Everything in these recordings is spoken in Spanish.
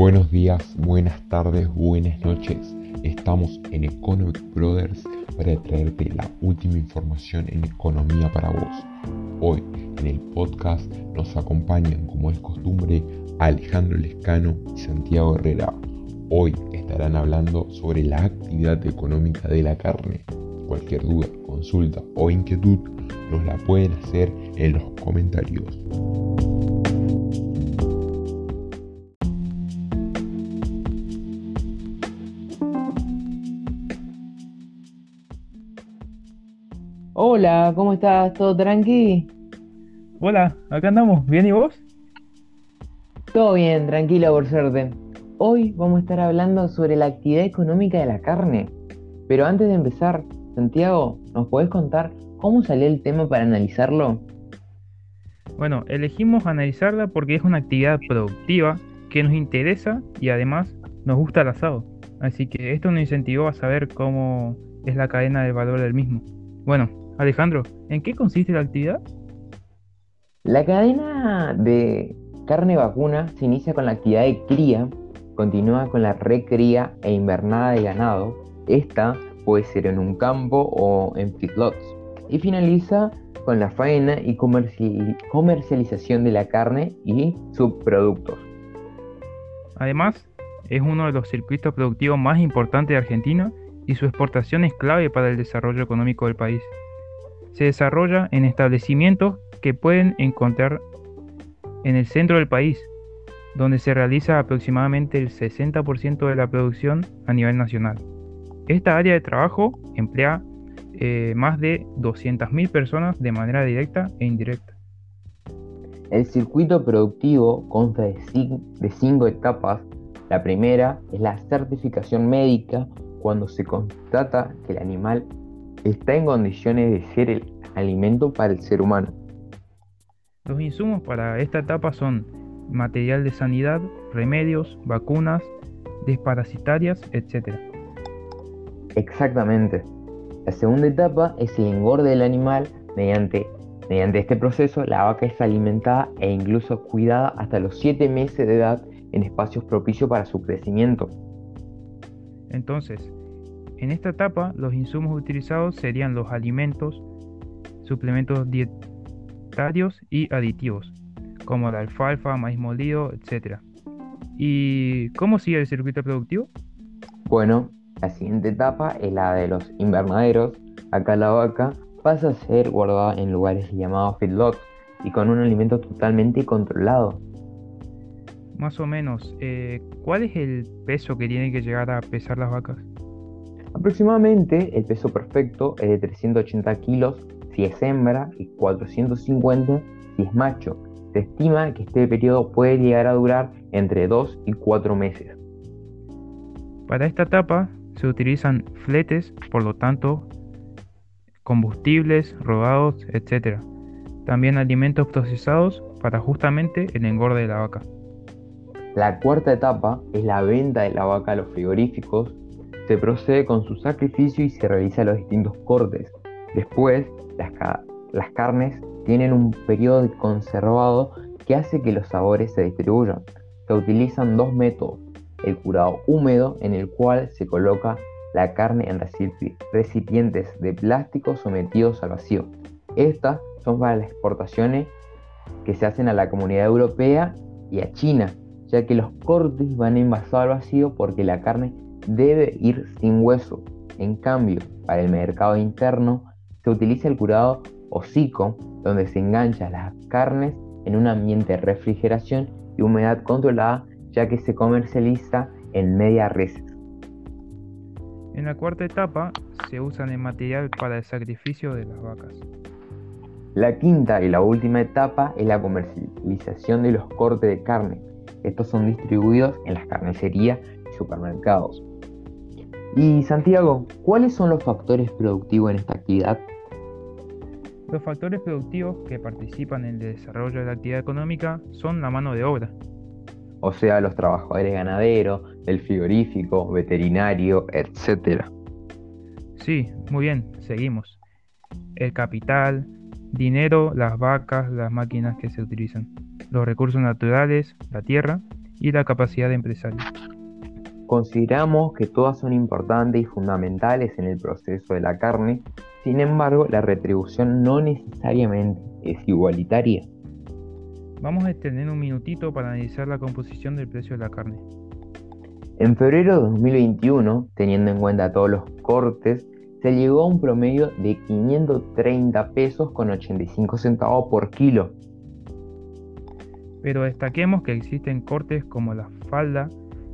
Buenos días, buenas tardes, buenas noches. Estamos en Economic Brothers para traerte la última información en economía para vos. Hoy en el podcast nos acompañan, como es costumbre, Alejandro Lescano y Santiago Herrera. Hoy estarán hablando sobre la actividad económica de la carne. Cualquier duda, consulta o inquietud nos la pueden hacer en los comentarios. Hola, ¿cómo estás? ¿Todo tranqui? Hola, acá andamos. ¿Bien y vos? Todo bien, tranquilo por suerte. Hoy vamos a estar hablando sobre la actividad económica de la carne. Pero antes de empezar, Santiago, ¿nos podés contar cómo salió el tema para analizarlo? Bueno, elegimos analizarla porque es una actividad productiva que nos interesa y además nos gusta el asado. Así que esto nos incentivó a saber cómo es la cadena de valor del mismo. Bueno, Alejandro, ¿en qué consiste la actividad? La cadena de carne vacuna se inicia con la actividad de cría, continúa con la recría e invernada de ganado. Esta puede ser en un campo o en feedlots. Y finaliza con la faena y comercialización de la carne y subproductos. Además, es uno de los circuitos productivos más importantes de Argentina y su exportación es clave para el desarrollo económico del país se desarrolla en establecimientos que pueden encontrar en el centro del país, donde se realiza aproximadamente el 60% de la producción a nivel nacional. Esta área de trabajo emplea eh, más de 200.000 personas de manera directa e indirecta. El circuito productivo consta de, de cinco etapas. La primera es la certificación médica, cuando se constata que el animal está en condiciones de ser el alimento para el ser humano. Los insumos para esta etapa son material de sanidad, remedios, vacunas, desparasitarias, etc. Exactamente. La segunda etapa es el engorde del animal. Mediante, mediante este proceso, la vaca es alimentada e incluso cuidada hasta los 7 meses de edad en espacios propicios para su crecimiento. Entonces, en esta etapa, los insumos utilizados serían los alimentos, suplementos dietarios y aditivos, como la alfalfa, maíz molido, etc. ¿Y cómo sigue el circuito productivo? Bueno, la siguiente etapa es la de los invernaderos. Acá la vaca pasa a ser guardada en lugares llamados feedlots y con un alimento totalmente controlado. Más o menos, eh, ¿cuál es el peso que tienen que llegar a pesar las vacas? Aproximadamente el peso perfecto es de 380 kilos si es hembra y 450 si es macho. Se estima que este periodo puede llegar a durar entre 2 y 4 meses. Para esta etapa se utilizan fletes, por lo tanto, combustibles, rodados, etc. También alimentos procesados para justamente el engorde de la vaca. La cuarta etapa es la venta de la vaca a los frigoríficos se procede con su sacrificio y se realizan los distintos cortes. Después, las, carnes tienen un periodo de conservado que hace que los sabores se distribuyan. Se utilizan dos métodos. El curado húmedo, en el cual se coloca la carne en recipientes de plástico sometidos al vacío. Estas son para las exportaciones que se hacen a la comunidad europea y a China, ya que los cortes van envasados al vacío porque la carne debe ir sin hueso. En cambio, para el mercado interno se utiliza el curado hocico, donde se enganchan las carnes en un ambiente de refrigeración y humedad controlada, ya que se comercializa en media res. En la cuarta etapa se usan el material para el sacrificio de las vacas. La quinta y la última etapa es la comercialización de los cortes de carne. Estos son distribuidos en las carnicerías y supermercados. Y Santiago, ¿cuáles son los factores productivos en esta actividad? Los factores productivos que participan en el desarrollo de la actividad económica son la mano de obra. O sea, los trabajadores ganaderos, el frigorífico, veterinario, etc. Sí, muy bien, seguimos. El capital, dinero, las vacas, las máquinas que se utilizan, los recursos naturales, la tierra y la capacidad de empresario. Consideramos que todas son importantes y fundamentales en el proceso de la carne, sin embargo la retribución no necesariamente es igualitaria. Vamos a extender un minutito para analizar la composición del precio de la carne. En febrero de 2021, teniendo en cuenta todos los cortes, se llegó a un promedio de 530 pesos con 85 centavos por kilo. Pero destaquemos que existen cortes como la falda,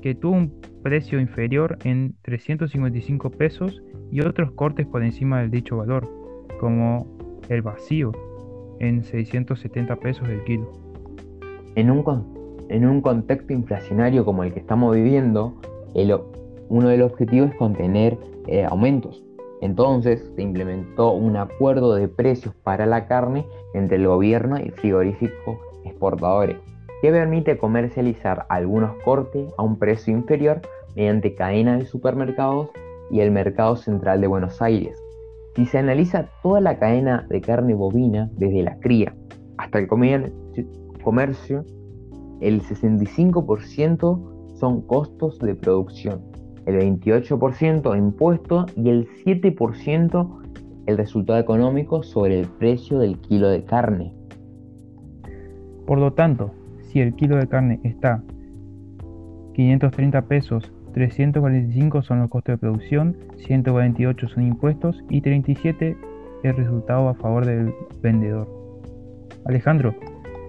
que tuvo un precio inferior en 355 pesos y otros cortes por encima del dicho valor, como el vacío, en 670 pesos el kilo. En un, en un contexto inflacionario como el que estamos viviendo, uno de los objetivos es contener eh, aumentos. Entonces se implementó un acuerdo de precios para la carne entre el gobierno y frigoríficos exportadores, que permite comercializar algunos cortes a un precio inferior mediante cadenas de supermercados y el mercado central de Buenos Aires. Si se analiza toda la cadena de carne bovina, desde la cría hasta el comercio, el 65% son costos de producción, el 28% impuestos y el 7% el resultado económico sobre el precio del kilo de carne. Por lo tanto, si el kilo de carne está 530 pesos 345 son los costos de producción, 148 son impuestos y 37 el resultado a favor del vendedor. Alejandro,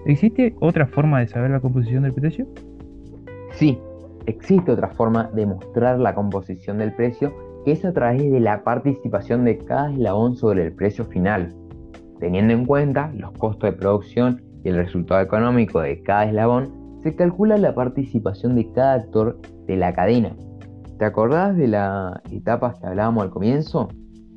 ¿existe otra forma de saber la composición del precio? Sí, existe otra forma de mostrar la composición del precio que es a través de la participación de cada eslabón sobre el precio final, teniendo en cuenta los costos de producción y el resultado económico de cada eslabón se calcula la participación de cada actor de la cadena. ¿Te acordás de las etapas que hablábamos al comienzo?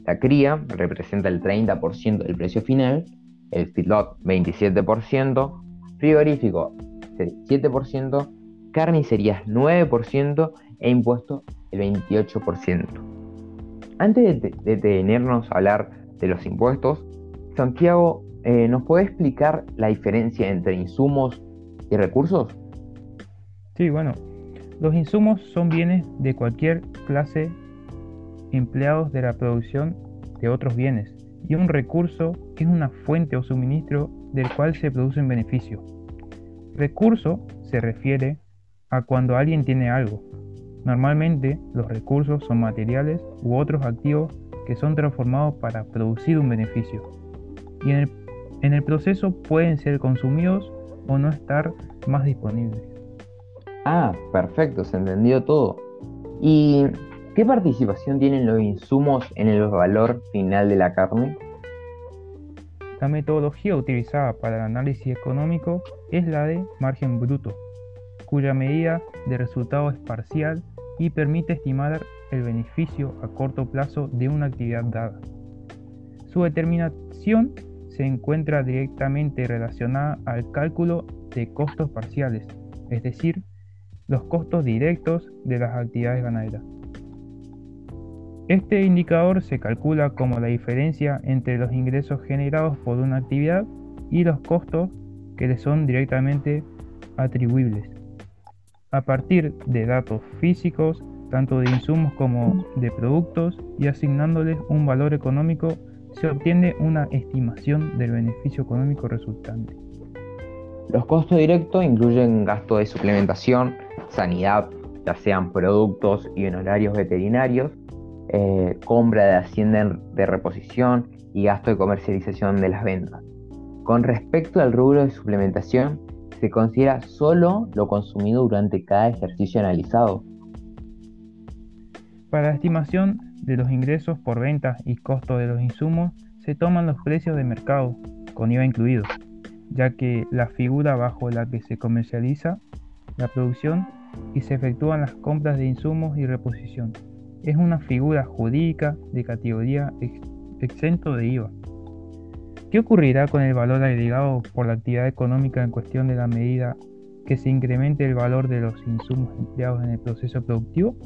La cría representa el 30% del precio final, el feedlot 27%, frigorífico 7%, carnicerías 9% e impuestos el 28%. Antes de detenernos a hablar de los impuestos, Santiago, eh, ¿nos puede explicar la diferencia entre insumos y recursos? Sí, bueno, los insumos son bienes de cualquier clase empleados de la producción de otros bienes y un recurso es una fuente o suministro del cual se produce un beneficio. Recurso se refiere a cuando alguien tiene algo. Normalmente los recursos son materiales u otros activos que son transformados para producir un beneficio. Y en el, en el proceso pueden ser consumidos o no estar más disponibles. Ah, perfecto, se entendió todo. ¿Y qué participación tienen los insumos en el valor final de la carne? La metodología utilizada para el análisis económico es la de margen bruto, cuya medida de resultado es parcial y permite estimar el beneficio a corto plazo de una actividad dada. Su determinación se encuentra directamente relacionada al cálculo de costos parciales, es decir, los costos directos de las actividades ganaderas. Este indicador se calcula como la diferencia entre los ingresos generados por una actividad y los costos que le son directamente atribuibles. A partir de datos físicos, tanto de insumos como de productos, y asignándoles un valor económico se obtiene una estimación del beneficio económico resultante. Los costos directos incluyen gastos de suplementación, sanidad, ya sean productos y honorarios veterinarios, eh, compra de hacienda de reposición y gasto de comercialización de las ventas. Con respecto al rubro de suplementación, se considera solo lo consumido durante cada ejercicio analizado. Para la estimación de los ingresos por venta y costo de los insumos se toman los precios de mercado, con IVA incluido, ya que la figura bajo la que se comercializa la producción y se efectúan las compras de insumos y reposición. Es una figura jurídica de categoría exento de IVA. ¿Qué ocurrirá con el valor agregado por la actividad económica en cuestión de la medida que se incremente el valor de los insumos empleados en el proceso productivo?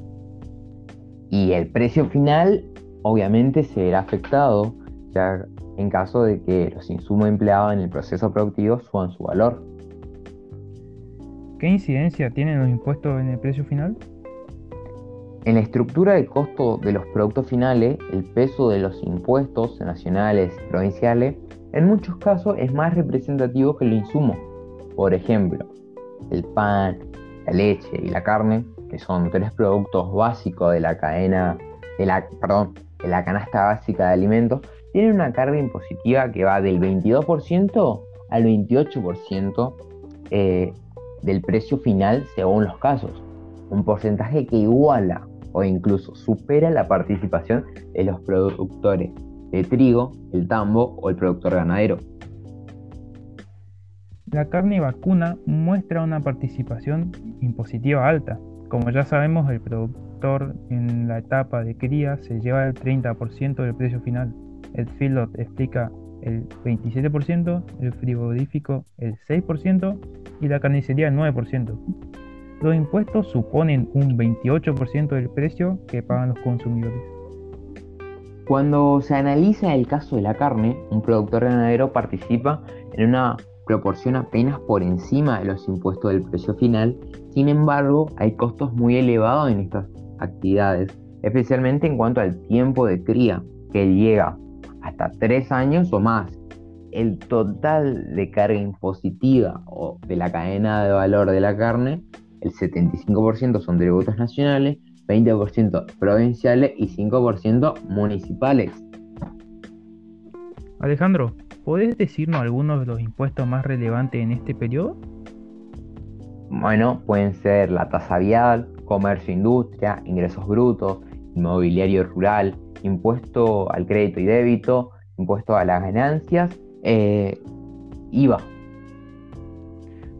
y el precio final obviamente se verá afectado ya en caso de que los insumos empleados en el proceso productivo suban su valor. ¿Qué incidencia tienen los impuestos en el precio final? En la estructura de costo de los productos finales, el peso de los impuestos nacionales y provinciales en muchos casos es más representativo que el insumo. Por ejemplo, el pan, la leche y la carne, que son tres productos básicos de la cadena, de la, perdón, de la canasta básica de alimentos, tienen una carga impositiva que va del 22% al 28% eh, del precio final según los casos. Un porcentaje que iguala o incluso supera la participación de los productores de trigo, el tambo o el productor ganadero. La carne vacuna muestra una participación impositiva alta. Como ya sabemos, el productor en la etapa de cría se lleva el 30% del precio final. El feedlot explica el 27%, el frigorífico el 6% y la carnicería el 9%. Los impuestos suponen un 28% del precio que pagan los consumidores. Cuando se analiza el caso de la carne, un productor ganadero participa en una proporción apenas por encima de los impuestos del precio final, sin embargo hay costos muy elevados en estas actividades, especialmente en cuanto al tiempo de cría, que llega hasta 3 años o más. El total de carga impositiva o de la cadena de valor de la carne el 75% son tributos nacionales, 20% provinciales y 5% municipales. Alejandro, ¿podés decirnos algunos de los impuestos más relevantes en este periodo? Bueno, pueden ser la tasa vial, comercio e industria, ingresos brutos, inmobiliario rural, impuesto al crédito y débito, impuesto a las ganancias, eh, IVA.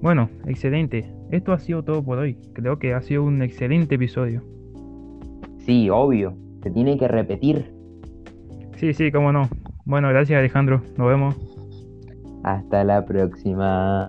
Bueno, excelente. Esto ha sido todo por hoy. Creo que ha sido un excelente episodio. Sí, obvio. Se tiene que repetir. Sí, sí, cómo no. Bueno, gracias Alejandro. Nos vemos. Hasta la próxima.